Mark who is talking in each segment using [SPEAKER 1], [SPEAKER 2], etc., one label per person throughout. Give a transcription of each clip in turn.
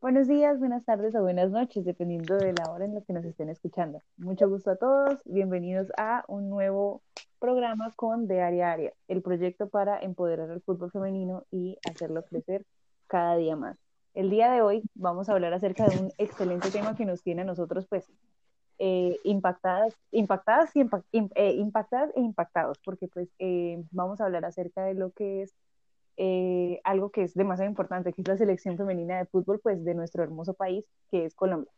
[SPEAKER 1] Buenos días, buenas tardes o buenas noches, dependiendo de la hora en la que nos estén escuchando. Mucho gusto a todos, bienvenidos a un nuevo programa con De Área Área, el proyecto para empoderar al fútbol femenino y hacerlo crecer cada día más. El día de hoy vamos a hablar acerca de un excelente tema que nos tiene a nosotros, pues, eh, impactadas, impactadas, y eh, impactadas e impactados, porque pues eh, vamos a hablar acerca de lo que es eh, algo que es demasiado importante, que es la selección femenina de fútbol, pues de nuestro hermoso país, que es Colombia.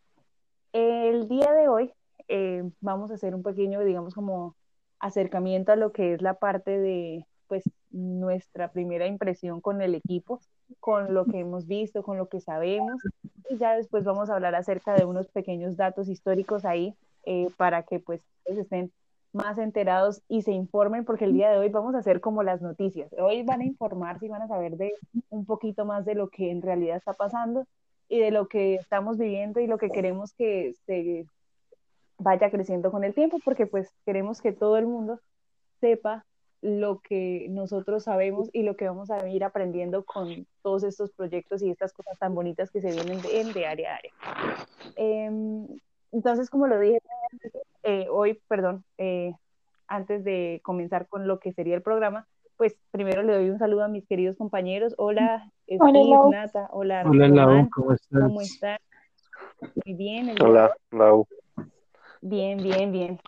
[SPEAKER 1] El día de hoy eh, vamos a hacer un pequeño, digamos, como acercamiento a lo que es la parte de, pues, nuestra primera impresión con el equipo, con lo que hemos visto, con lo que sabemos, y ya después vamos a hablar acerca de unos pequeños datos históricos ahí eh, para que, pues, estén más enterados y se informen, porque el día de hoy vamos a hacer como las noticias. Hoy van a informarse y van a saber de un poquito más de lo que en realidad está pasando y de lo que estamos viviendo y lo que queremos que se vaya creciendo con el tiempo, porque pues queremos que todo el mundo sepa lo que nosotros sabemos y lo que vamos a ir aprendiendo con todos estos proyectos y estas cosas tan bonitas que se vienen de, de área a área. Eh, entonces, como lo dije eh, hoy, perdón, eh, antes de comenzar con lo que sería el programa, pues primero le doy un saludo a mis queridos compañeros. Hola,
[SPEAKER 2] hola,
[SPEAKER 1] Nata, hola,
[SPEAKER 3] hola Lau, ¿cómo estás?
[SPEAKER 1] ¿Cómo estás? Muy bien.
[SPEAKER 2] Hola, Lau.
[SPEAKER 1] Bien, bien, bien.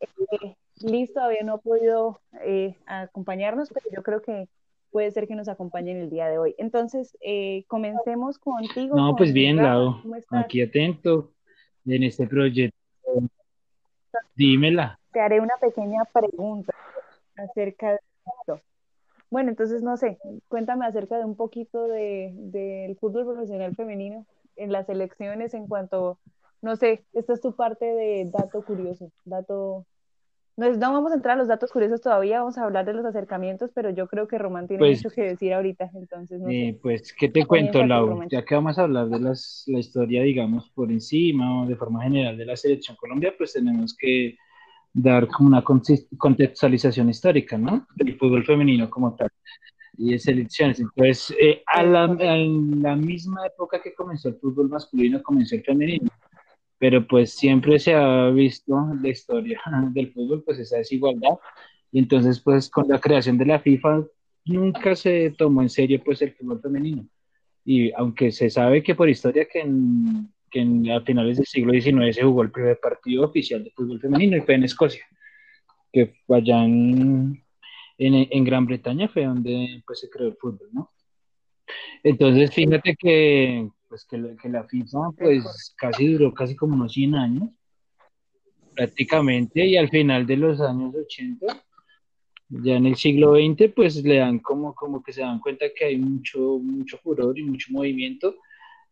[SPEAKER 1] Eh, Liz todavía no ha podido eh, acompañarnos, pero yo creo que puede ser que nos acompañen el día de hoy. Entonces, eh, comencemos contigo.
[SPEAKER 3] No,
[SPEAKER 1] con
[SPEAKER 3] pues bien. Lau,
[SPEAKER 1] ¿Cómo estás?
[SPEAKER 3] aquí atento en este proyecto. Dímela.
[SPEAKER 1] te haré una pequeña pregunta acerca de esto. Bueno, entonces no sé, cuéntame acerca de un poquito de, del fútbol profesional femenino en las elecciones en cuanto, no sé, esta es tu parte de dato curioso, dato... No, es- no vamos a entrar a los datos curiosos todavía, vamos a hablar de los acercamientos, pero yo creo que Román tiene
[SPEAKER 3] Pues,
[SPEAKER 1] mucho que decir ahorita, entonces no
[SPEAKER 3] Eh,
[SPEAKER 1] sé.
[SPEAKER 3] pues, ¿qué te cuento, Lau? Ya que vamos a hablar de las, la historia, digamos, por encima o de forma general de la selección Colombia, pues tenemos que dar como una contextualización histórica, ¿no? Del fútbol femenino como tal y de selecciones. Entonces, eh, a la, a la misma época que comenzó el fútbol masculino, comenzó el femenino. Pero pues siempre se ha visto la historia del fútbol, pues esa desigualdad. Y entonces, pues con la creación de la FIFA, nunca se tomó en serio pues el fútbol femenino. Y aunque se sabe que por historia que, en, que en- a finales del siglo XIX se jugó el primer partido oficial de fútbol femenino y fue en Escocia, que fue allá en, en, en Gran Bretaña fue donde pues se creó el fútbol, ¿no? Entonces, fíjate que, pues, que, la, que la FIFA pues casi duró casi como unos 100 años prácticamente y al final de los años 80 ya en el siglo XX, pues le dan como, como que se dan cuenta que hay mucho, mucho furor y mucho movimiento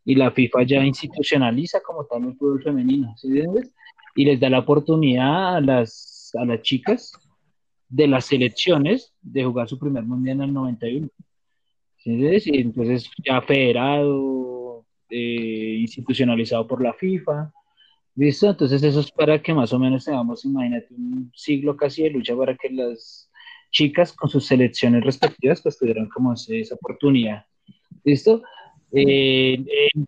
[SPEAKER 3] y la FIFA ya institucionaliza como tal el fútbol femenino, ¿sí entiendes? Y les da la oportunidad a las, a las chicas de las selecciones de jugar su primer mundial en el 91. ¿sí entonces ya federado, eh, institucionalizado por la FIFA. ¿Listo? Entonces eso es para que más o menos tengamos, imagínate, un siglo casi de lucha para que las chicas con sus selecciones respectivas pues tuvieran como ese- esa oportunidad. ¿Listo? Eh, en,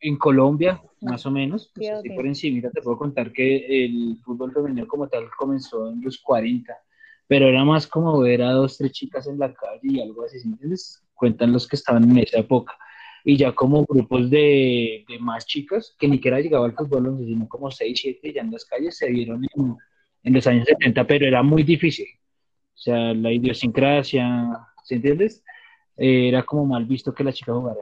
[SPEAKER 3] en Colombia, más o menos, pues así por encima te puedo contar que el fútbol femenino como tal comenzó en los 40, pero era más como ver a dos, tres chicas en la calle y algo así, ¿sí entiendes? Cuentan los que estaban en esa época. Y ya como grupos de, de más chicas, que ni siquiera llegaba al fútbol 11, sino como 6, 7 ya en las calles, se vieron en, en los años 70, pero era muy difícil. O sea, la idiosincrasia, ¿sí entiendes? Eh, era como mal visto que la chica jugara.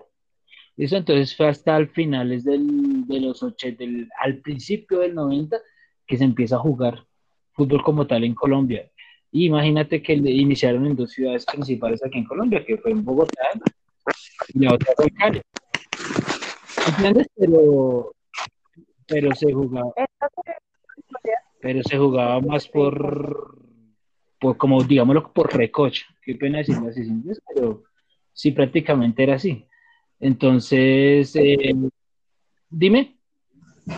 [SPEAKER 3] Eso entonces fue hasta finales del, de los 80, del, al principio del 90, que se empieza a jugar fútbol como tal en Colombia. Y imagínate que iniciaron en dos ciudades principales aquí en Colombia, que fue en Bogotá y la otra en Cali. ¿Entiendes? Pero, pero se jugaba, pero se jugaba más por, por como digámoslo, por recocha. Qué pena decirlo así. Pero sí, prácticamente era así. Entonces, eh, dime.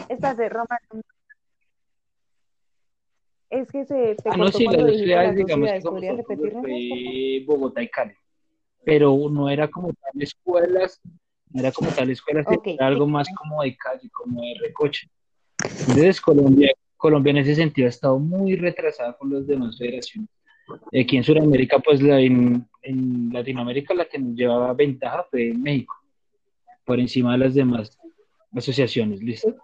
[SPEAKER 1] espérate, Román. Es que se te
[SPEAKER 3] Ah, no, sí, las dos ciudades, digamos, Bogotá y Cali. Pero no era como tal escuelas era como tal escuela, era algo más como de calle, como de recoche. Entonces Colombia, Colombia en ese sentido ha estado muy retrasada con las demás federaciones. Aquí en Sudamérica, pues la, en, Latinoamérica la que nos llevaba ventaja fue México, por encima de las demás asociaciones, ¿listo?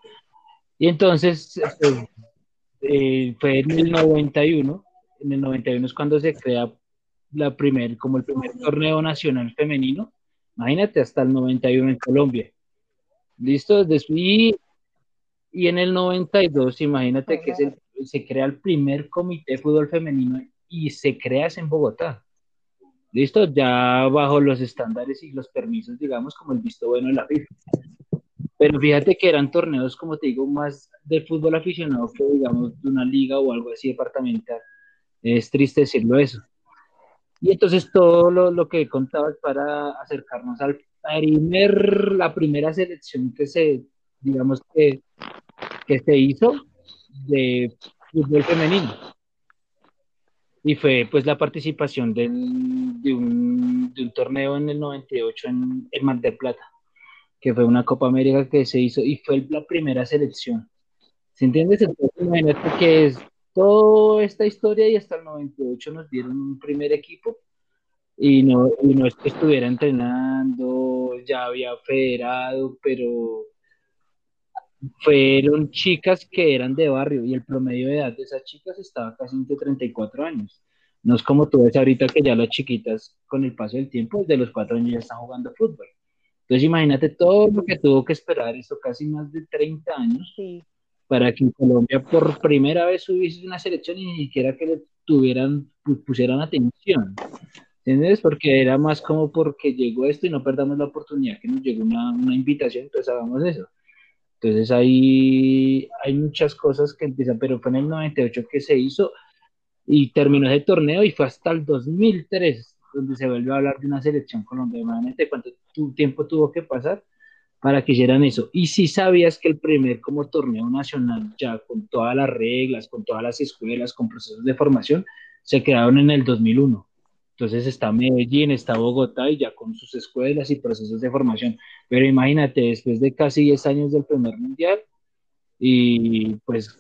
[SPEAKER 3] Y entonces, pues, eh, fue en el 91, en el 91 es cuando se crea la primer, como el primer torneo nacional femenino, imagínate, hasta el 91 en Colombia. ¿Listo? Y, y en el 92, imagínate que se, se crea el primer comité de fútbol femenino y se crea en Bogotá. ¿Listo? Ya bajo los estándares y los permisos, digamos, como el visto bueno de la FIFA. Pero fíjate que eran torneos, como te digo, más de fútbol aficionado que, digamos, de una liga o algo así departamental. Es triste decirlo eso. Y entonces todo lo, lo que contabas para acercarnos al primer, la primera selección que se, digamos que, que se hizo de fútbol femenino. Y fue pues la participación de, un, de, un, torneo en el 98 en, en Mar del Plata, que fue una Copa América que se hizo y fue la primera selección. ¿Se entiende? Entonces, imagínate que es toda esta historia y hasta el 98 nos dieron un primer equipo y no, y no es que estuviera entrenando, ya había federado, pero fueron chicas que eran de barrio y el promedio de edad de esas chicas estaba casi entre 34 años. No es como tú ves ahorita que ya las chiquitas con el paso del tiempo, desde los cuatro años ya están jugando fútbol. Entonces imagínate todo lo que tuvo que esperar, eso casi más de 30 años, para que en Colombia por primera vez hubiese una selección y ni siquiera que le tuvieran, pusieran atención. ¿Entiendes? Porque era más como porque llegó esto y no perdamos la oportunidad que nos llegó una, una invitación, entonces hagamos eso. Entonces ahí hay muchas cosas que empiezan, pero fue en el 98 que se hizo y terminó ese torneo y fue hasta el 2003 donde se volvió a hablar de una selección colombiana. ¿Cuánto tiempo tuvo que pasar para que hicieran eso? Y si sabías que el primer como torneo nacional, ya con todas las reglas, con todas las escuelas, con procesos de formación, se quedaron en el 2001. Entonces está Medellín, está Bogotá y ya con sus escuelas y procesos de formación. Pero imagínate, después de casi 10 años del primer mundial, y pues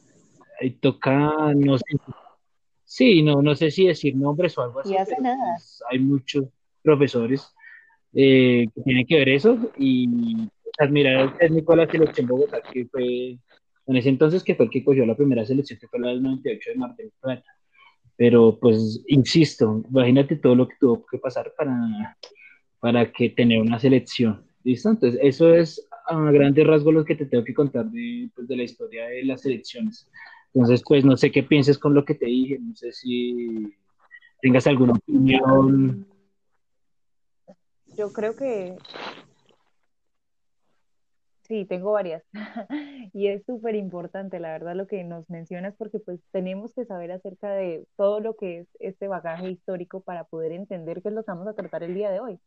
[SPEAKER 3] toca, no sé, sí, no, no sé si decir nombres o algo así.
[SPEAKER 1] hace nada. Pues,
[SPEAKER 3] hay muchos profesores eh, que tienen que ver eso y admirar técnico de la selección Bogotá, que fue en ese entonces que fue el que cogió la primera selección, que fue la del 98 de Mar del Plata. Pero pues, insisto, imagínate todo lo que tuvo que pasar para, para que tener una selección. ¿Listo? Entonces, eso es a grandes rasgos lo que te tengo que contar de, pues, de la historia de las selecciones. Entonces, pues no sé qué pienses con lo que te dije, no sé si tengas alguna opinión.
[SPEAKER 1] Yo creo que Sí, tengo varias. y es súper importante, la verdad, lo que nos mencionas, porque pues tenemos que saber acerca de todo lo que es este bagaje histórico para poder entender qué es lo que vamos a tratar el día de hoy.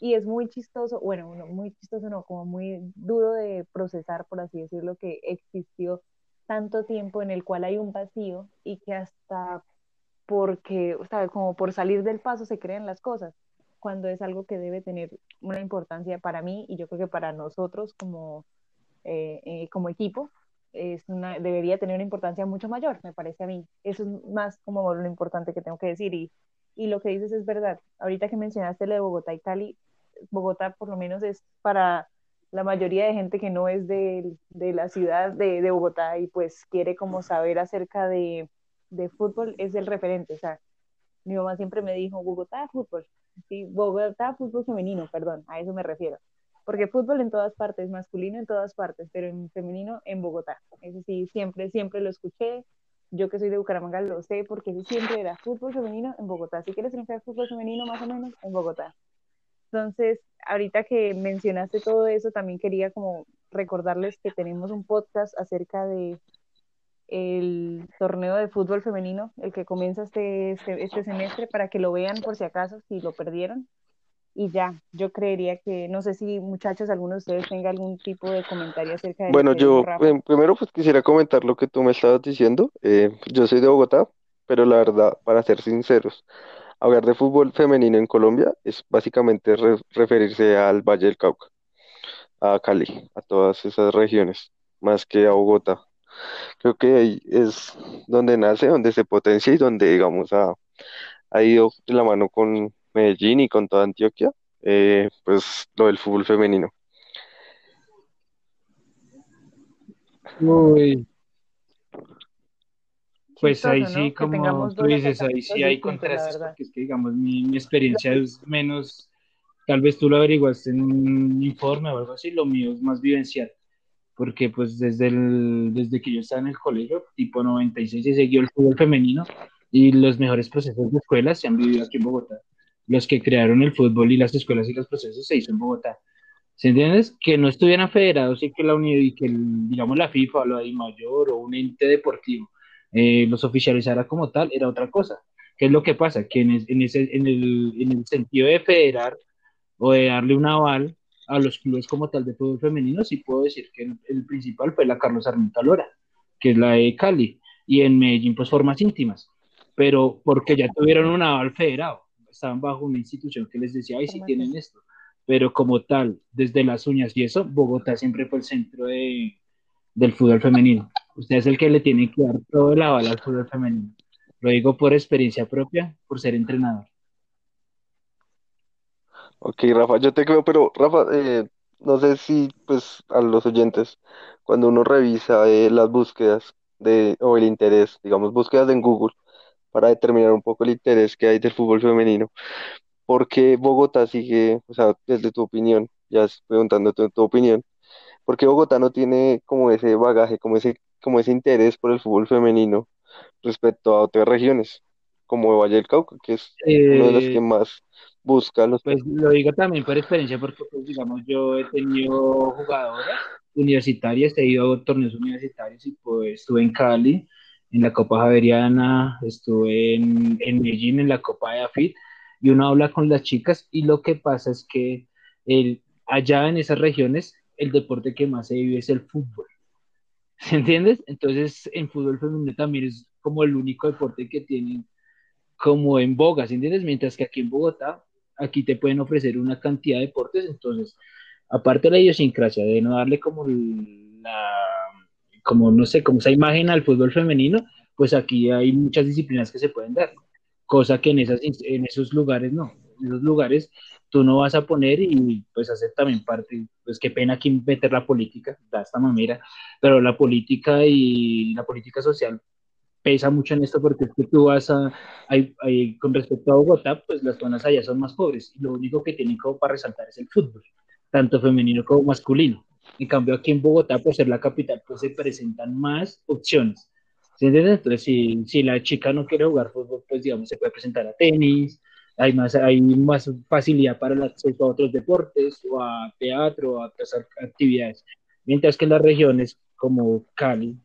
[SPEAKER 1] Y es muy chistoso, bueno, no, muy chistoso, no, como muy duro de procesar, por así decirlo, que existió tanto tiempo en el cual hay un vacío y que hasta porque, ¿sabes? Como por salir del paso se crean las cosas cuando es algo que debe tener una importancia para mí y yo creo que para nosotros como, eh, eh, como equipo es una, debería tener una importancia mucho mayor, me parece a mí. Eso es más como lo importante que tengo que decir y, y lo que dices es verdad. Ahorita que mencionaste lo de Bogotá y Cali, Bogotá por lo menos es para la mayoría de gente que no es de, de la ciudad de, de, Bogotá y pues quiere como saber acerca de, de fútbol, es el referente. O sea, mi mamá siempre me dijo, Bogotá, fútbol. Sí, Bogotá, fútbol femenino, perdón, a eso me refiero. Porque fútbol en todas partes, masculino en todas partes, pero en femenino en Bogotá. Eso sí, siempre, siempre lo escuché. Yo que soy de Bucaramanga lo sé porque siempre era fútbol femenino en Bogotá. Si quieres triunfar fútbol femenino más o menos en Bogotá. Entonces, ahorita que mencionaste todo eso, también quería como recordarles que tenemos un podcast acerca de el torneo de fútbol femenino, el que comienza este, este, este, semestre, para que lo vean por si acaso, si lo perdieron. Y ya, yo creería que, no sé si muchachos, alguno de ustedes tenga algún tipo de comentario acerca de...
[SPEAKER 2] Bueno, yo primero pues quisiera comentar lo que tú me estabas diciendo. Eh, yo soy de Bogotá, pero la verdad, para ser sinceros, hablar de fútbol femenino en Colombia es básicamente referirse al Valle del Cauca. a Cali, a todas esas regiones, más que a Bogotá. Creo que ahí es donde nace, donde se potencia y donde, digamos, ha, ha ido de la mano con Medellín y con toda Antioquia, eh, pues lo del fútbol femenino.
[SPEAKER 3] Uy, pues ahí sí, como tú dices, ahí sí hay contrastes, porque es que, digamos, mi, mi experiencia es menos, tal vez tú lo averiguaste en un informe o algo así, lo mío es más vivencial, porque pues desde el, desde que yo estaba en el colegio, tipo 96, se siguió el fútbol femenino y los mejores procesos de escuelas se han vivido aquí en Bogotá. Los que crearon el fútbol y las escuelas y los procesos se hizo en Bogotá. ¿Se entiendes? Que no estuvieran federados y que la uni- y que el, digamos la FIFA o la DIMAYOR o un ente deportivo eh, los oficializara como tal era otra cosa. ¿Qué es lo que pasa? Que en, es- en ese, en el, en el sentido de federar o de darle un aval a los clubes como tal de fútbol femenino, sí puedo decir que el, el principal fue la Carlos Sarmiento Lora, que es la de Cali, y en Medellín pues formas íntimas, pero porque ya tuvieron un aval federado, estaban bajo una institución que les decía, ay, sí tienen esto, pero como tal, desde las uñas y eso, Bogotá siempre fue el centro de, del fútbol femenino. Usted es el que le tiene que dar todo el aval al fútbol femenino. Lo digo por experiencia propia, por ser entrenador.
[SPEAKER 2] Ok, Rafa, yo te creo, pero Rafa, eh, no sé si pues a los oyentes, cuando uno revisa eh, las búsquedas de, o el interés, digamos, búsquedas en Google para determinar un poco el interés que hay del fútbol femenino, ¿por qué Bogotá sigue, o sea, desde tu opinión, ya preguntándote tu opinión, ¿por qué Bogotá no tiene como ese bagaje, como ese, como ese interés por el fútbol femenino respecto a otras regiones, como Valle del Cauca, que es una de las que
[SPEAKER 3] Eh,
[SPEAKER 2] más busca los...
[SPEAKER 3] pues lo digo también por experiencia, porque pues, digamos, yo he tenido jugadoras universitarias, he ido a torneos universitarios y pues estuve en Cali, en la Copa Javeriana, estuve en, en Medellín, en la Copa de AFIT, y uno habla con las chicas y lo que pasa es que el, allá en esas regiones el deporte que más se vive es el fútbol. ¿Se entiendes? Entonces, en fútbol femenino también es como el único deporte que tienen como en boga, ¿sí entiendes? Mientras que aquí en Bogotá, aquí te pueden ofrecer una cantidad de deportes, entonces, aparte de la idiosincrasia, de no darle como la, como no sé, como esa imagen al fútbol femenino, pues aquí hay muchas disciplinas que se pueden dar, cosa que en, esas, en esos lugares no, en esos lugares tú no vas a poner y pues hacer también parte, pues qué pena aquí meter la política, da esta manera, pero la política y la política social pesa mucho en esto porque es que tú vas a, hay, hay, con respecto a Bogotá, pues las zonas allá son más pobres y lo único que tienen como para resaltar es el fútbol, tanto femenino como masculino. En cambio aquí en Bogotá, por ser la capital, pues se presentan más opciones. ¿Sí entiendes? Entonces, si, si la chica no quiere jugar fútbol, pues digamos, se puede presentar a tenis, hay más, hay más facilidad para el acceso a otros deportes o a teatro a otras actividades. Mientras que en las regiones como Cali,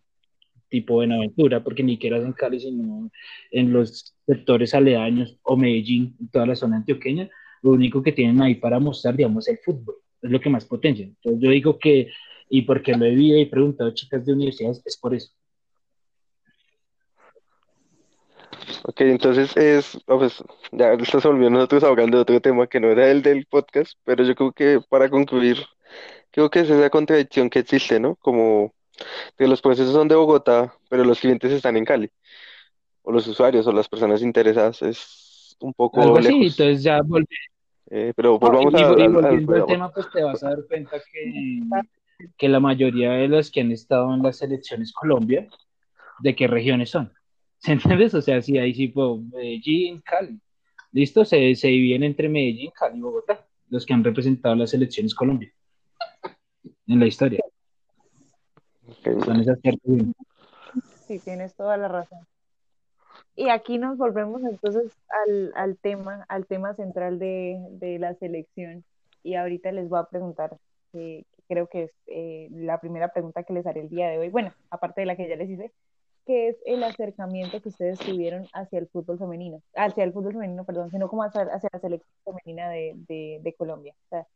[SPEAKER 3] tipo Buenaventura, porque ni siquiera en Cali, sino en los sectores aledaños o Medellín, toda la zona antioqueña, lo único que tienen ahí para mostrar, digamos, el fútbol, es lo que más potencia. Entonces yo digo que, y porque lo he vivido y preguntado a chicas de universidades, es por eso.
[SPEAKER 2] Ok, entonces es, oh, ya estás volviendo nosotros hablando de otro tema que no era el del podcast, pero yo creo que para concluir, creo que es esa contradicción que existe, ¿no? Como que los procesos son de Bogotá, pero los clientes están en Cali, o los usuarios o las personas interesadas, es un
[SPEAKER 3] Algo
[SPEAKER 2] poco
[SPEAKER 3] así,
[SPEAKER 2] lejos.
[SPEAKER 3] entonces ya volví.
[SPEAKER 2] Eh, pero
[SPEAKER 3] No,
[SPEAKER 2] volvamos
[SPEAKER 3] y,
[SPEAKER 2] a-
[SPEAKER 3] y
[SPEAKER 2] al, al
[SPEAKER 3] volviendo al tema, pues te vas a dar cuenta que, que la mayoría de los que han estado en las selecciones Colombia, ¿de qué regiones son? ¿Se entiendes? O sea, si hay tipo Medellín, Cali. ¿Listo? Se, se dividen entre Medellín, Cali y Bogotá, los que han representado las selecciones Colombia en la historia.
[SPEAKER 2] Ok,
[SPEAKER 3] Son esas ciertas.
[SPEAKER 1] Sí, tienes toda la razón. Y aquí nos volvemos entonces al, al tema, al tema central de, de la selección. Y ahorita les voy a preguntar, eh, creo que es eh, la primera pregunta que les haré el día de hoy. Bueno, aparte de la que ya les hice, ¿qué es el acercamiento que ustedes tuvieron hacia el fútbol femenino? Hacia el fútbol femenino, perdón, sino como hacia, hacia la selección femenina de, de, de Colombia. O sea,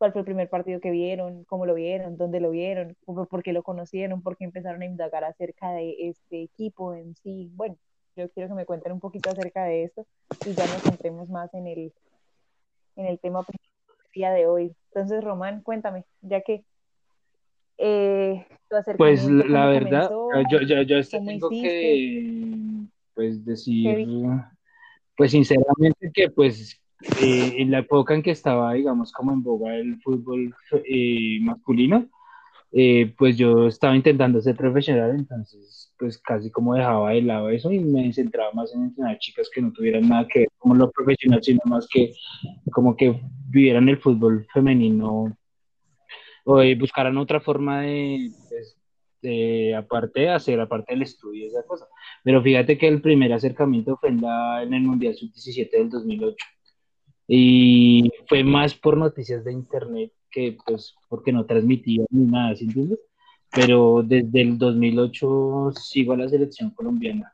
[SPEAKER 1] ¿cuál fue el primer partido que vieron? ¿Cómo lo vieron? ¿Dónde lo vieron? ¿Por qué lo conocieron? ¿Por qué empezaron a indagar acerca de este equipo en sí? Bueno, yo quiero que me cuenten un poquito acerca de esto y ya nos centremos más en el, en el tema día de hoy. Entonces, Román, cuéntame, ya que eh,
[SPEAKER 3] Pues la, verdad, yo, yo, yo tengo que pues decir, pues sinceramente que pues eh, en la época en que estaba, digamos, como en boga el fútbol eh, masculino, eh, pues yo estaba intentando ser profesional, entonces pues casi como dejaba de lado eso y me centraba más en entrenar chicas que no tuvieran nada que ver con lo profesional, sino más que como que vivieran el fútbol femenino o buscaran otra forma de, pues, de, aparte hacer, aparte del estudio, esa cosa. Pero fíjate que el primer acercamiento fue en, en el Mundial Sub-17 del 2008 y fue más por noticias de internet que pues porque no transmitía ni nada, ¿sí entiendes? Pero desde el 2008 sigo a la selección colombiana,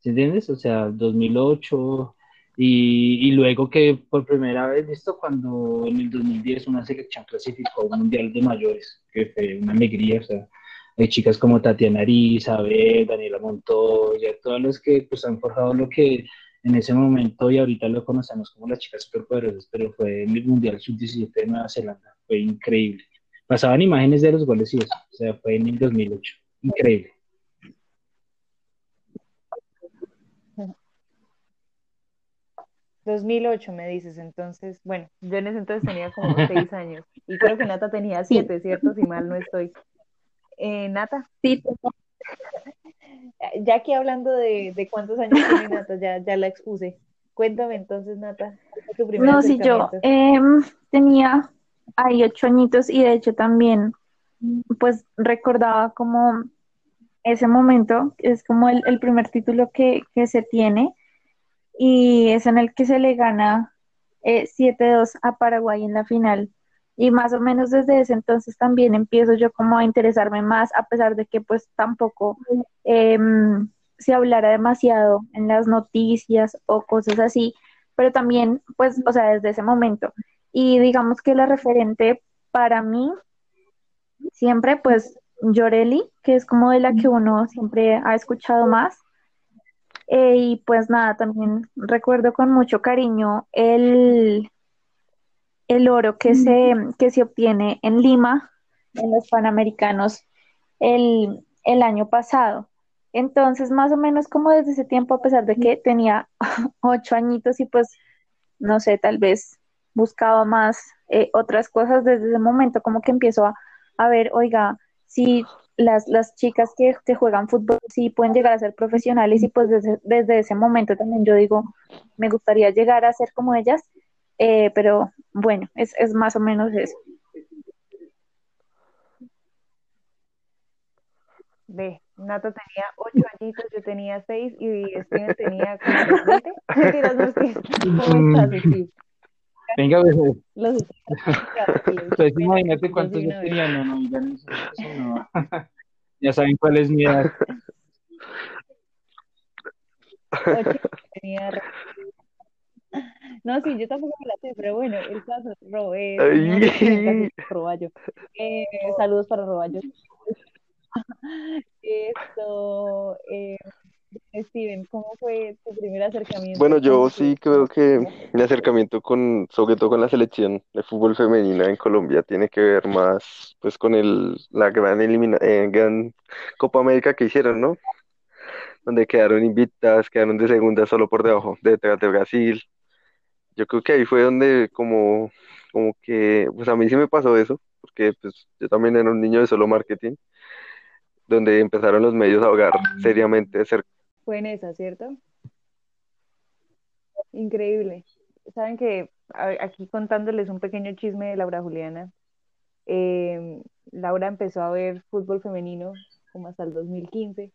[SPEAKER 3] ¿sí entiendes? O sea, 2008 y, y luego que por primera vez, visto cuando en el 2010 una selección clasificó a un mundial de mayores, que fue una alegría, o sea, hay chicas como Tatiana Isabel, Daniela Montoya, todas las que pues han forjado lo que en ese momento y ahorita lo conocemos como las chicas superpoderosas, pero fue en el Mundial Sub-17 de Nueva Zelanda, fue increíble. Pasaban imágenes de los goles y eso, o sea, fue en el 2008, increíble.
[SPEAKER 1] ...2008 me dices, entonces, bueno, yo en ese entonces tenía como seis años y creo que Nata tenía siete, ¿cierto? Si mal no estoy. Eh, Nata.
[SPEAKER 4] Sí,
[SPEAKER 1] ya aquí hablando de, de cuántos años tiene Nata, ya, ya la expuse. Cuéntame entonces, Nata,
[SPEAKER 4] tu No, sí, yo em, tenía ahí ocho añitos y de hecho también, pues recordaba como ese momento, es como el, el primer título que, que, se tiene y es en el que se le gana eh, 7-2 a Paraguay en la final y más o menos desde ese entonces también empiezo yo como a interesarme más, a pesar de que pues tampoco em, se hablara demasiado en las noticias o cosas así, pero también pues, o sea, desde ese momento. Y digamos que la referente para mí, siempre pues Llorelli, que es como de la que uno siempre ha escuchado más. Eh, y pues nada, también recuerdo con mucho cariño el, el oro que se, que se obtiene en Lima, en los Panamericanos, el, el año pasado. Entonces, más o menos como desde ese tiempo, a pesar de que tenía ocho añitos y pues, no sé, tal vez buscaba más eh, otras cosas, desde ese momento como que empiezo a, a ver, oiga, si las, las chicas que, que, juegan fútbol sí pueden llegar a ser profesionales y pues desde, desde ese momento también yo digo, me gustaría llegar a ser como ellas eh, pero bueno, es, es más o menos eso.
[SPEAKER 1] Ve, Nato tenía ocho añitos, yo tenía seis y Steven tenía como 20. ¿Cómo estás, Steve?
[SPEAKER 3] Venga, pues. Los pues imagínate cuántos yo tenía, no, no, ya no, no. ya saben cuál es mi edad.
[SPEAKER 1] Ocho tenía no, sí, yo tampoco me la sé, pero bueno, el caso, eh, Roballo. Eh, saludos para Roballo. Esto, eh, Steven, ¿cómo fue tu primer acercamiento?
[SPEAKER 2] Bueno, yo sí creo que mi acercamiento con, sobre todo con la selección de fútbol femenina en Colombia, tiene que ver más, pues, con el, la gran, elimina, eh, gran Copa América que hicieron, ¿no? Donde quedaron invictas, quedaron de segunda solo por debajo, detrás de Brasil, yo creo que ahí fue donde como, como que, pues a mí sí me pasó eso, porque pues yo también era un niño de solo marketing, donde empezaron los medios a ahogar seriamente. Ser...
[SPEAKER 1] Fue en esa, ¿cierto? Increíble. Saben que aquí contándoles un pequeño chisme de Laura Juliana, em, Laura empezó a ver fútbol femenino como hasta el 2015.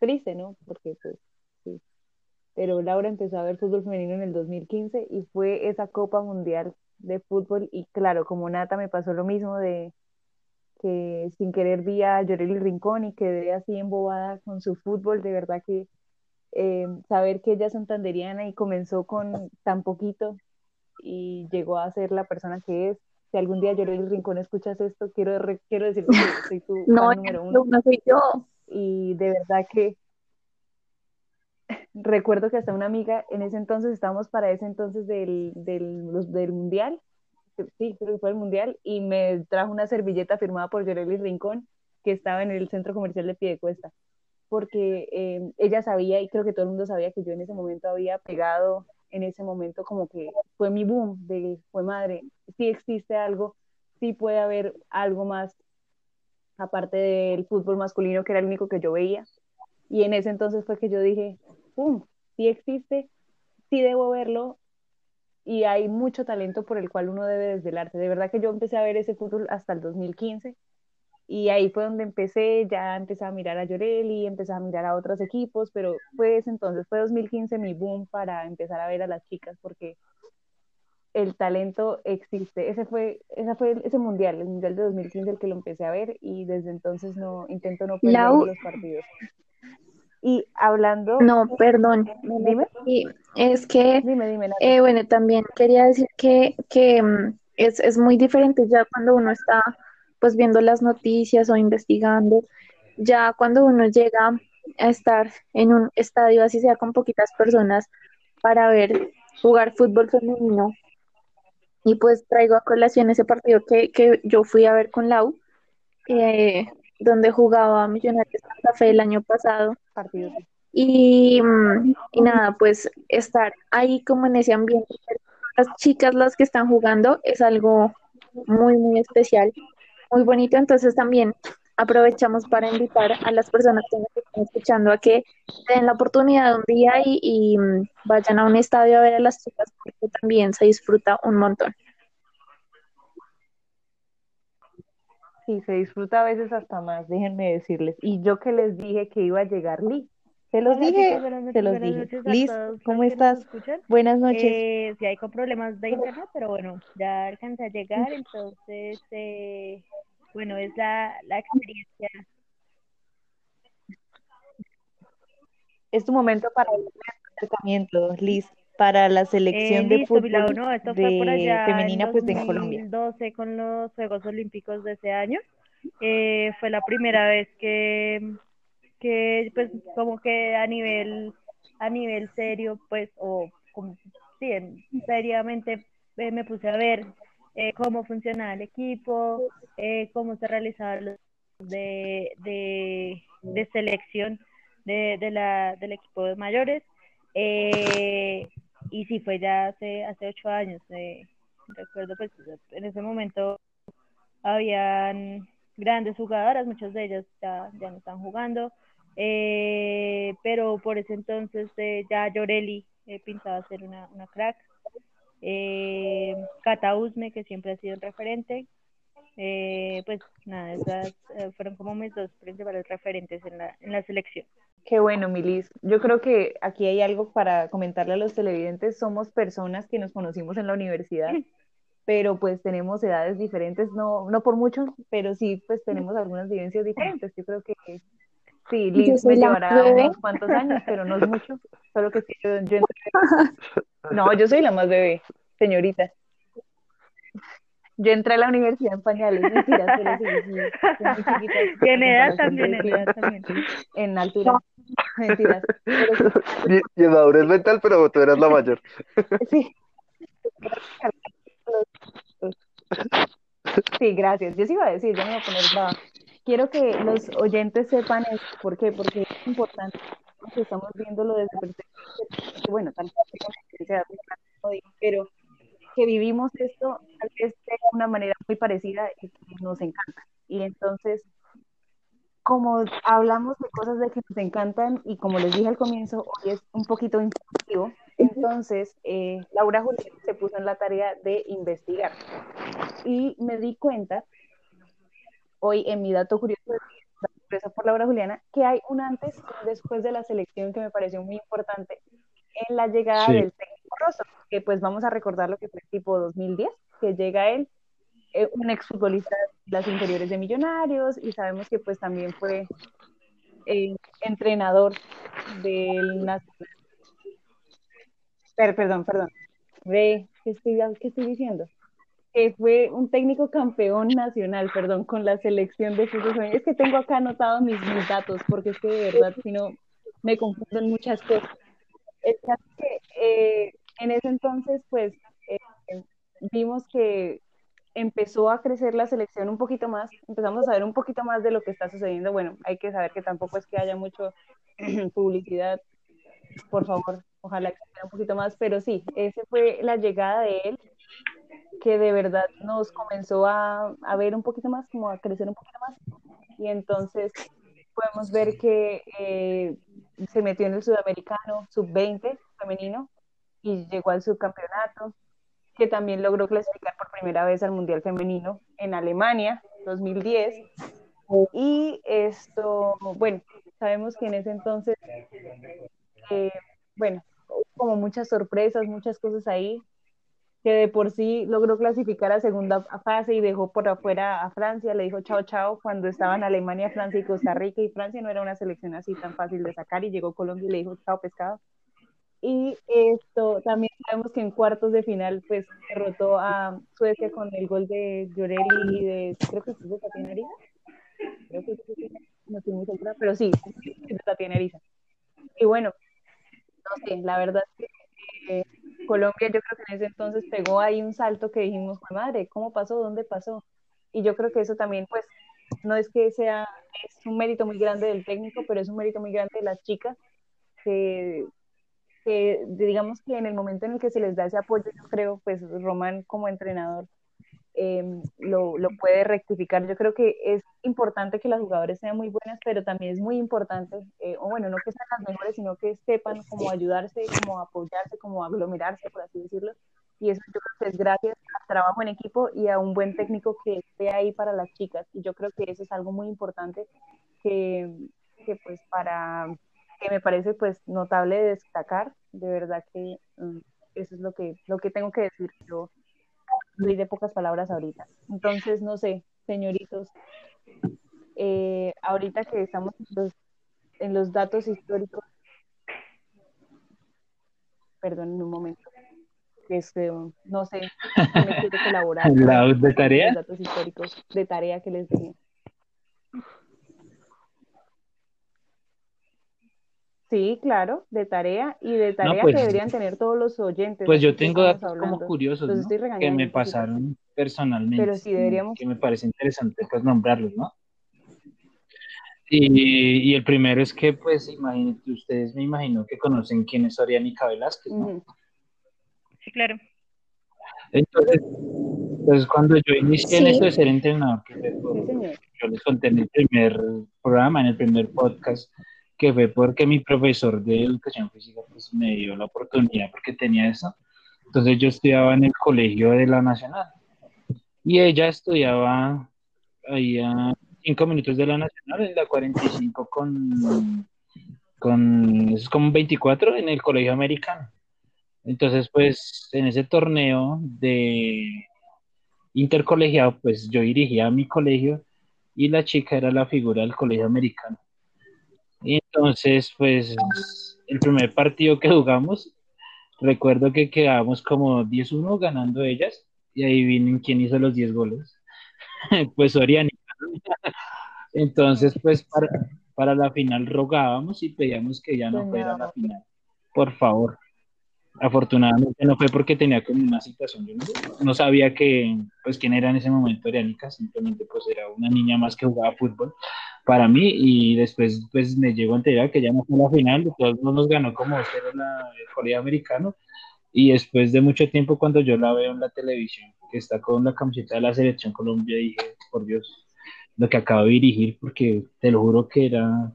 [SPEAKER 1] Triste, ¿no? Porque pues pero Laura empezó a ver fútbol femenino en el 2015 y fue esa Copa Mundial de fútbol y claro, como Nata me pasó lo mismo de que sin querer vi a Llorelli Rincón y quedé así embobada con su fútbol, de verdad que eh, saber que ella es santanderiana y comenzó con tan poquito y llegó a ser la persona que es. Si algún día Llorelli Rincón escuchas esto, quiero, quiero decirte que soy tu
[SPEAKER 4] no, número uno. No soy yo.
[SPEAKER 1] Y de verdad que recuerdo que hasta una amiga, en ese entonces estábamos para ese entonces del, del, del mundial sí, fue el Mundial, y me trajo una servilleta firmada por Yoreli Rincón, que estaba en el centro comercial de Piedecuesta, porque eh, ella sabía, y creo que todo el mundo sabía que yo en ese momento había pegado, en ese momento como que fue mi boom, fue madre, sí existe algo, sí puede haber algo más aparte del fútbol masculino, que era el único que yo veía. Y en ese entonces fue que yo dije, ¡pum! Sí existe, sí debo verlo, y hay mucho talento por el cual uno debe desvelarse. De verdad que yo empecé a ver ese fútbol hasta el 2015 y ahí fue donde empecé, ya empecé a mirar a Llorelli, empecé a mirar a otros equipos, pero fue ese entonces, fue 2015 mi boom para empezar a ver a las chicas porque el talento existe. Ese fue, ese fue ese mundial, el mundial de 2015 el que lo empecé a ver y desde entonces no intento no perder los partidos. Y hablando.
[SPEAKER 4] No, perdón.
[SPEAKER 1] Dime.
[SPEAKER 4] es que.
[SPEAKER 1] Dime, dime.
[SPEAKER 4] Eh, bueno, también quería decir que, que mm, es, es muy diferente ya cuando uno está pues viendo las noticias o investigando. Ya cuando uno llega a estar en un estadio, así sea con poquitas personas, para ver jugar fútbol femenino. Y pues traigo a colación ese partido que, que yo fui a ver con Lau, eh, donde jugaba Millonarios Fe el año pasado. Y, y, nada, pues estar ahí como en ese ambiente, las chicas las que están jugando es algo muy, muy especial, muy bonito. Entonces también aprovechamos para invitar a las personas que nos están escuchando a que den la oportunidad un día y, y vayan a un estadio a ver a las chicas porque también se disfruta un montón.
[SPEAKER 1] Sí, se disfruta a veces hasta más, déjenme decirles. Y yo que les dije que iba a llegar Lee. Se los dije, se los dije. Liz, ¿cómo estás? Buenas noches.
[SPEAKER 5] Eh, sí, hay con problemas de internet, pero bueno, ya alcancé a llegar, entonces, eh, bueno, es la, la experiencia.
[SPEAKER 1] Es tu momento para el acercamiento, Liz para la selección de fútbol femenina pues de Colombia.
[SPEAKER 5] 2012 con los Juegos Olímpicos de ese año. Eh, fue la primera vez que, que pues como que a nivel a nivel serio pues o como, sí, seriamente eh, me puse a ver eh, cómo funcionaba el equipo, cómo se realizaban los de, de, de selección de, de la, del equipo de mayores. Eh, y sí, fue ya hace, hace ocho años. Eh, recuerdo, pues, en ese momento habían grandes jugadoras, muchas de ellas ya, ya no están jugando, eh, pero por ese entonces eh, ya Llorelli pintaba ser una, una crack. Cata Usme, que siempre ha sido un referente. pues nada, esas fueron como mis dos principales referentes en la, en la selección.
[SPEAKER 1] Qué bueno, Milis. Yo creo que aquí hay algo para comentarle a los televidentes. Somos personas que nos conocimos en la universidad, pero pues tenemos edades diferentes, no, no por mucho, pero sí, pues tenemos algunas vivencias diferentes. Yo creo que sí, Liz me llevará unos cuantos años, pero no es mucho. Solo que sí, yo, No, yo soy la más bebé, señorita. Yo entré a la universidad en pañales, mentiras, pero sí,
[SPEAKER 5] sí, en edad también, en edad también.
[SPEAKER 1] En altura. Mentiras.
[SPEAKER 2] Y, en madurez mental, pero tú eras la mayor.
[SPEAKER 1] Sí. Sí, gracias. Yo sí iba a decir, yo me voy a poner brava. Quiero que los oyentes sepan eso. ¿Por qué? Porque es importante que estamos viéndolo desde perspectiva, bueno, tal vez pero que vivimos esto tal vez de una manera muy parecida y que nos encanta. Y entonces como hablamos de cosas de que nos encantan y como les dije al comienzo, hoy es un poquito informativo, entonces eh, Laura Julián se puso en la tarea de investigar. Y me di cuenta hoy en mi dato curioso por Laura Juliana que hay un antes y un después de la selección que me pareció muy importante en la llegada del técnico Rosso, que pues vamos a recordar lo que fue tipo 2010, que llega él eh, un exfutbolista de las inferiores de Millonarios y sabemos que pues también fue eh, entrenador del Nacional. perdón, perdón. Ve, ¿qué estoy, ¿qué estoy diciendo? Que fue un técnico campeón nacional, perdón, con la selección de fútbol. Es que tengo acá anotados mis, mis datos, porque es que de verdad, si no, me confunden muchas cosas. Eh, en ese entonces, pues, vimos que empezó a crecer la selección un poquito más, empezamos a saber un poquito más de lo que está sucediendo. Bueno, hay que saber que tampoco es que haya mucho publicidad, por favor, ojalá que sea un poquito más, pero sí, esa fue la llegada de él que de verdad nos comenzó a, a, ver un poquito más, como a crecer un poquito más. Y entonces podemos ver que eh, se metió en el sudamericano sub-20 femenino y llegó al subcampeonato, que también logró clasificar por primera vez al Mundial Femenino en Alemania, 2010. Y esto, bueno, sabemos que en ese entonces, eh, bueno, como muchas sorpresas, muchas cosas ahí, que de por sí logró clasificar a segunda fase y dejó por afuera a Francia, le dijo chao chao cuando estaban Alemania, Francia y Costa Rica y Francia no era una selección así tan fácil de sacar y llegó Colombia y le dijo chao pescado. Y esto también sabemos que en cuartos de final pues derrotó a Suecia con el gol de Llorelli y de creo que es de Tatiana Ariza. Creo que no estoy muy segura, pero sí, de Tatiana Ariza. Y bueno, no sé, la verdad es que eh, Colombia yo creo que en ese entonces pegó ahí un salto que dijimos, madre, ¿cómo pasó? ¿Dónde pasó? Y yo creo que eso también, pues, no es que sea, es un mérito muy grande del técnico, pero es un mérito muy grande de las chicas que, que digamos que en el momento en el que se les da ese apoyo, yo creo, pues Román como entrenador Em, lo, lo, puede rectificar. Yo creo que es importante que las jugadoras sean muy buenas, pero también es muy importante, eh, o bueno, no que sean las mejores, sino que sepan cómo ayudarse, cómo apoyarse, cómo aglomerarse, por así decirlo. Y eso yo creo que es gracias al trabajo en equipo y a un buen técnico que esté ahí para las chicas. Y yo creo que eso es algo muy importante que, que pues para, que me parece pues notable destacar. De verdad que mm, eso es lo que, lo que tengo que decir. Yo doy de pocas palabras ahorita. Entonces, no sé, señoritos, eh, ahorita que estamos en los, datos históricos, perdón, en un momento, este, no sé, me quiere colaborar.
[SPEAKER 3] ¿La de tarea?
[SPEAKER 1] Los datos históricos de tarea que les dije. Sí, claro, de tarea y de tarea
[SPEAKER 3] pues,
[SPEAKER 1] que deberían tener todos los oyentes.
[SPEAKER 3] Pues yo tengo datos como curiosos que me pasaron personalmente,
[SPEAKER 1] pero sí deberíamos...
[SPEAKER 3] que me parece interesante pues nombrarlos, ¿no? Y, y, el primero es que, pues, imagínate, ustedes me imagino que conocen quién es Oriánica Velázquez, ¿no?
[SPEAKER 5] Sí, claro.
[SPEAKER 3] Entonces, pues cuando yo inicié en esto de ser entrenador, que yo les conté en el primer programa, en el primer podcast, que fue porque mi profesor de educación física pues, me dio la oportunidad porque tenía eso. Entonces yo estudiaba en el colegio de la Nacional y ella estudiaba ahí a cinco minutos de la Nacional, en la 45 con, con, es como 24 en el colegio americano. Entonces pues en ese torneo de intercolegiado pues yo dirigía a mi colegio y la chica era la figura del colegio americano. Entonces, pues, el primer partido que jugamos, recuerdo que quedamos como 10-1 ganando ellas, y ahí vienen quién hizo los 10 goles. pues Oriani. entonces, pues, para, para la final rogábamos y pedíamos que ya no pues fuera la final. Por favor. Afortunadamente no fue porque tenía como una situación, yo no, sabía que, pues, quién era en ese momento Oriánica, simplemente pues era una niña más que jugaba fútbol para mí y después pues me llegó a enterar que ya no fue la final, todos no nos ganó como cero colegio americano y después de mucho tiempo cuando yo la veo en la televisión, que está con la camiseta de la selección Colombia, dije, por Dios, lo que acabo de dirigir, porque te lo juro que era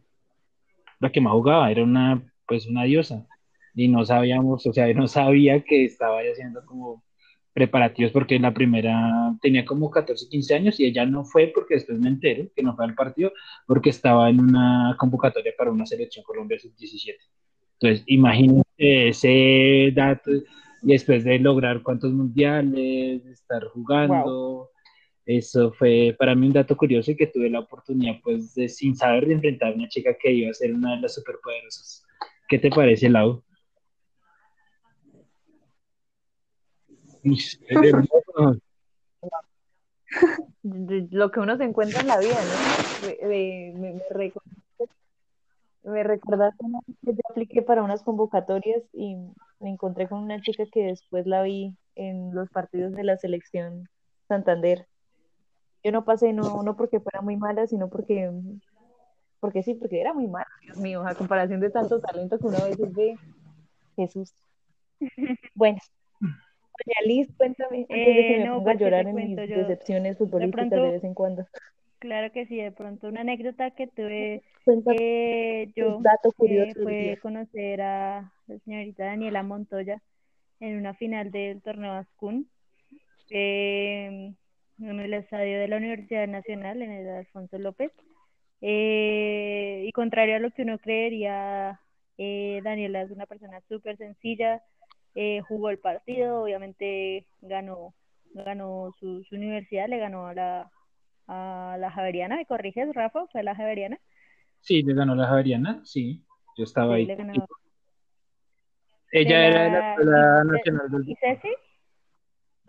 [SPEAKER 3] la que más jugaba, era una, pues una diosa y no sabíamos, o sea, no sabía que estaba haciendo como preparativos porque la primera tenía como 14, 15 años y ella no fue porque después me enteré que no fue al partido porque estaba en una convocatoria para una selección Colombia sub-17. Entonces, imagínense ese dato y después de lograr cuántos mundiales, estar jugando, eso fue para mí un dato curioso y que tuve la oportunidad pues de sin saber de enfrentar a una chica que iba a ser una de las superpoderosas. ¿Qué te parece, Lau?
[SPEAKER 1] Lo que uno se encuentra en la vida, ¿no? Me, me, me, recordaste que yo apliqué para unas convocatorias y me encontré con una chica que después la vi en los partidos de la selección Santander. Yo no pasé, no, no porque fuera muy mala, sino porque, porque sí, porque era muy mala, Dios mío, a comparación de tanto talento que uno a veces ve. Jesús. Bueno, doña Liz, cuéntame, antes de que me
[SPEAKER 5] Eh, no,
[SPEAKER 1] ponga a
[SPEAKER 5] pues, ¿qué te
[SPEAKER 1] llorar en
[SPEAKER 5] cuento
[SPEAKER 1] mis
[SPEAKER 5] yo?
[SPEAKER 1] decepciones futbolísticas de,
[SPEAKER 5] pronto-
[SPEAKER 1] vez en cuando.
[SPEAKER 5] Claro que sí, de pronto una anécdota que tuve eh, yo
[SPEAKER 1] tus datos
[SPEAKER 5] eh, fue conocer a la señorita Daniela Montoya en una final del torneo Ascun eh, en el estadio de la Universidad Nacional, en el Alfonso López. Eh, y contrario a lo que uno creería, eh, Daniela es una persona súper sencilla, eh, jugó el partido, obviamente ganó, ganó su, su universidad, le ganó a la, a la Javeriana, ¿me corriges, Rafa? ¿Fue a la Javeriana?
[SPEAKER 3] Sí, le ganó la Javeriana, sí, yo estaba
[SPEAKER 5] Sí,
[SPEAKER 3] ahí.
[SPEAKER 5] le ganó.
[SPEAKER 3] Ella
[SPEAKER 5] de
[SPEAKER 3] era de la
[SPEAKER 5] la-
[SPEAKER 3] Escuela
[SPEAKER 5] ¿Y-
[SPEAKER 3] Nacional del,
[SPEAKER 5] ¿Y Ceci?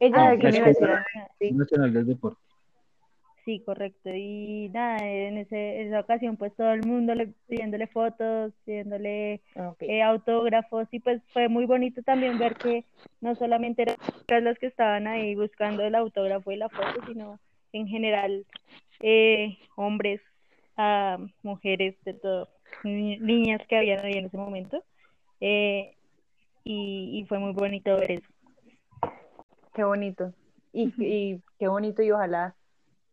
[SPEAKER 1] ¿Ella
[SPEAKER 3] No,
[SPEAKER 1] de
[SPEAKER 3] la Nacional del Deporte.
[SPEAKER 5] Sí, correcto. Y nada, en ese, en esa ocasión pues todo el mundo le, pidiéndole fotos, pidiéndole
[SPEAKER 1] Ah,
[SPEAKER 5] eh, autógrafos y pues fue muy bonito también ver que no solamente eran los que estaban ahí buscando el autógrafo y la foto, sino en general eh, hombres, ah, mujeres, de todo, ni- niñas que habían ahí en ese momento. Eh, y, y fue muy bonito ver eso.
[SPEAKER 1] Qué bonito. Y, y qué bonito y ojalá,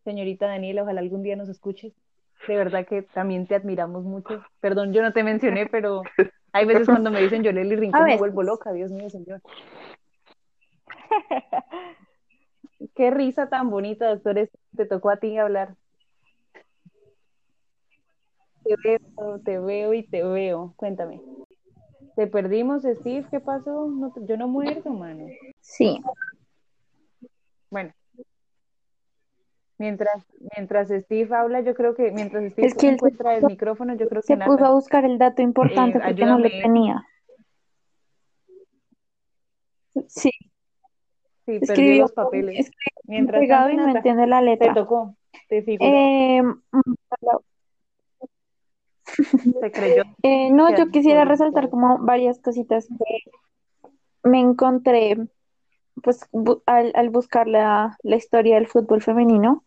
[SPEAKER 1] señorita Daniela, ojalá algún día nos escuches. De verdad que también te admiramos mucho. Perdón, yo no te mencioné, pero hay veces cuando me dicen Yoleli Rincón me vuelvo loca, Dios mío, señor. Qué risa tan bonita, doctores. Te tocó a ti hablar. Te veo, te veo y te veo. Cuéntame. ¿Te perdimos, Steve? ¿Qué pasó? No yo no muerto, mano.
[SPEAKER 4] Sí,
[SPEAKER 1] Bueno. Mientras, mientras Steve habla, yo creo que mientras Steve
[SPEAKER 4] Es que él se
[SPEAKER 1] encuentra el micrófono, yo creo que
[SPEAKER 4] se puso a buscar el dato importante
[SPEAKER 1] Eh,
[SPEAKER 4] porque no lo tenía. Sí,
[SPEAKER 1] Sí,
[SPEAKER 4] escribió,
[SPEAKER 1] los papeles.
[SPEAKER 4] escribió
[SPEAKER 1] Mientras tanto,
[SPEAKER 4] y no
[SPEAKER 1] Nata,
[SPEAKER 4] entiende la
[SPEAKER 1] te
[SPEAKER 4] letra.
[SPEAKER 1] tocó, te
[SPEAKER 4] Eh,
[SPEAKER 1] te creyó.
[SPEAKER 4] Eh, no, yo quisiera resaltar como varias cositas que me encontré pues bu- al, al buscar la, la historia del fútbol femenino.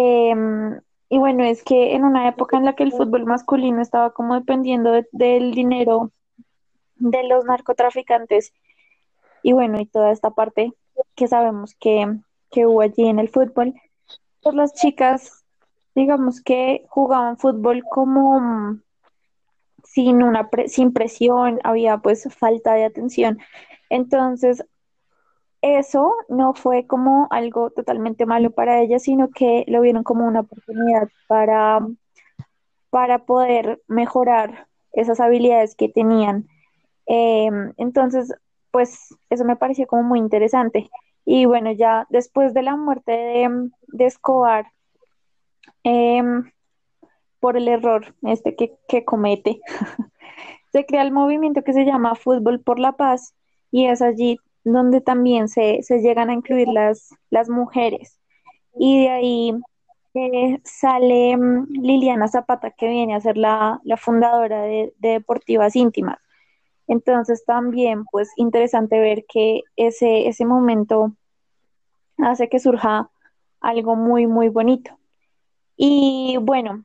[SPEAKER 4] Em, y bueno, es que en una época en la que el fútbol masculino estaba como dependiendo de- del dinero de los narcotraficantes y bueno, y toda esta parte que sabemos que, que hubo allí en el fútbol, pues las chicas, digamos que jugaban fútbol como mm, sin una pre- sin presión, había pues falta de atención. Entonces, eso no fue como algo totalmente malo para ellas, sino que lo vieron como una oportunidad para, para poder mejorar esas habilidades que tenían. Eh, entonces, pues eso me pareció como muy interesante. Y bueno, ya después de la muerte de, de Escobar, em, por el error este que, que comete, se crea el movimiento que se llama Fútbol por la Paz y es allí donde también se, se llegan a incluir las, las mujeres. Y de ahí eh, sale mm, Liliana Zapata, que viene a ser la, la fundadora de, de Deportivas Íntimas. Entonces también, pues, interesante ver que ese, ese momento hace que surja algo muy, muy bonito. Y bueno,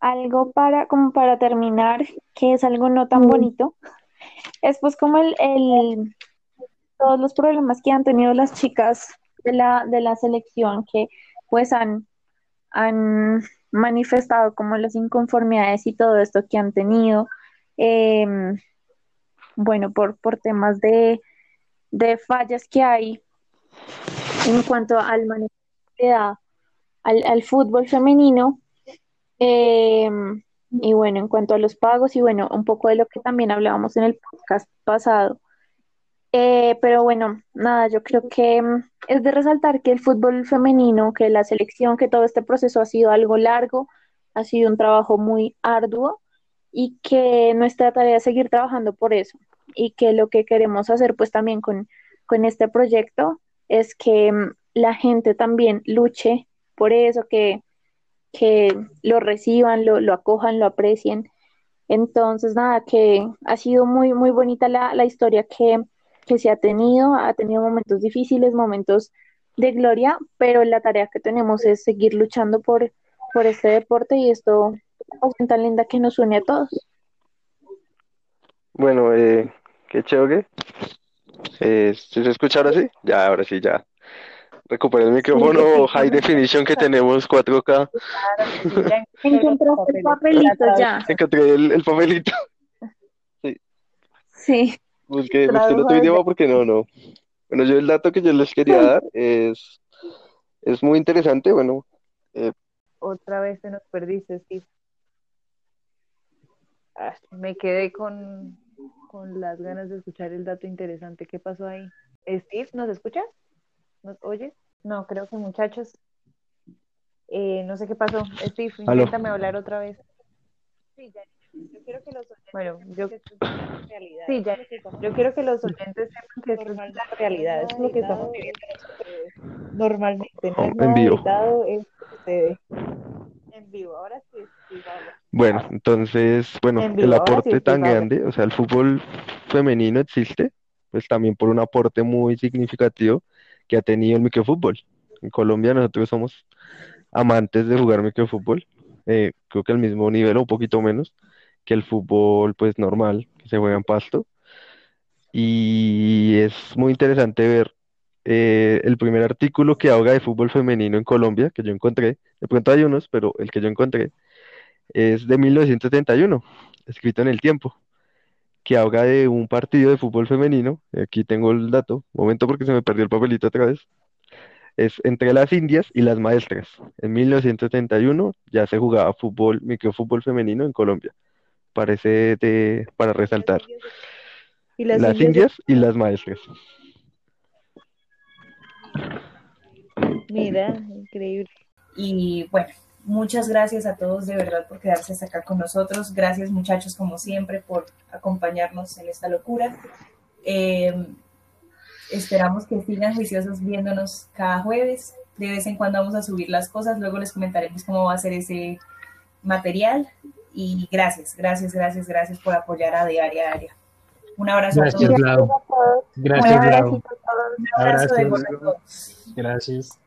[SPEAKER 4] algo para, como para terminar, que es algo no tan bonito, es pues como el, el todos los problemas que han tenido las chicas de la, de la selección que pues han, han manifestado como las inconformidades y todo esto que han tenido, eh, bueno, por, por temas de, de fallas que hay en cuanto al manejo al, al fútbol femenino. eh, y bueno, en cuanto a los pagos y bueno, un poco de lo que también hablábamos en el podcast pasado. Eh, pero bueno, nada, yo creo que mm, es de resaltar que el fútbol femenino, que la selección, que todo este proceso ha sido algo largo, ha sido un trabajo muy arduo y que nuestra tarea es seguir trabajando por eso y que lo que queremos hacer pues también con, con este proyecto es que mm, la gente también luche por eso, que, que lo reciban, lo, lo acojan, lo aprecien. Entonces, nada, que ha sido muy, muy bonita la, la historia que, que se ha tenido, ha tenido momentos difíciles, momentos de gloria, pero la tarea que tenemos es seguir luchando por, por este deporte y esto es tan linda que nos une a todos.
[SPEAKER 2] Bueno, eh, qué chévere. Eh, ¿Se escucha ahora sí? Ya, ahora sí, ya. Recuperé el micrófono high definition que tenemos 4K.
[SPEAKER 4] Encontraste el papelito ya.
[SPEAKER 2] Encontré el, el papelito. Sí.
[SPEAKER 4] Sí.
[SPEAKER 2] Busqué, busqué el otro idioma porque no, no. Bueno, yo el dato que yo les quería dar es, es muy interesante, bueno. Eh,
[SPEAKER 6] Otra vez te nos perdiste, Steve. Ah, me quedé con, con las ganas de escuchar el dato interesante. ¿Qué pasó ahí? Steve, ¿nos escuchas? ¿Nos oyes? No, creo que muchachos. Eh, no sé qué pasó. Steve, inténtame hablar otra vez. Sí, ya. Yo quiero que los oyentes bueno, yo, realidad. Sí, ya. yo quiero que los oyentes sepan que esto es la realidad, es lo que estamos viviendo normalmente, no es
[SPEAKER 2] en vivo.
[SPEAKER 6] es En vivo, ahora sí,
[SPEAKER 2] Bueno, entonces, bueno, el aporte tan grande, o sea, el fútbol femenino existe, pues también por un aporte muy significativo que ha tenido el microfútbol. En Colombia nosotros somos amantes de jugar microfútbol, eh, creo que al mismo nivel o un poquito menos que el fútbol pues normal, se juega en pasto. Y es muy interesante ver eh, el primer artículo que habla de fútbol femenino en Colombia, que yo encontré, de pronto hay unos, pero el que yo encontré es de 1971, escrito en el tiempo, que habla de un partido de fútbol femenino, aquí tengo el dato, momento porque se me perdió el papelito otra vez, es entre las Indias y las Maestras. En 1971 ya se jugaba fútbol, microfútbol femenino en Colombia parece de, para resaltar.
[SPEAKER 6] ¿Y las,
[SPEAKER 2] las indias? y las maestras.
[SPEAKER 6] Mira, increíble.
[SPEAKER 1] Y bueno, muchas gracias a todos de verdad por quedarse hasta acá con nosotros. Gracias muchachos como siempre por acompañarnos en esta locura. Eh, esperamos que sigan juiciosos viéndonos cada jueves. De vez en cuando vamos a subir las cosas, luego les comentaremos cómo va a ser ese material. Y gracias, gracias, gracias, gracias por apoyar a Diaria Diaria. Un abrazo
[SPEAKER 3] a todos. Gracias,
[SPEAKER 1] Un abrazo de todos.
[SPEAKER 3] Gracias.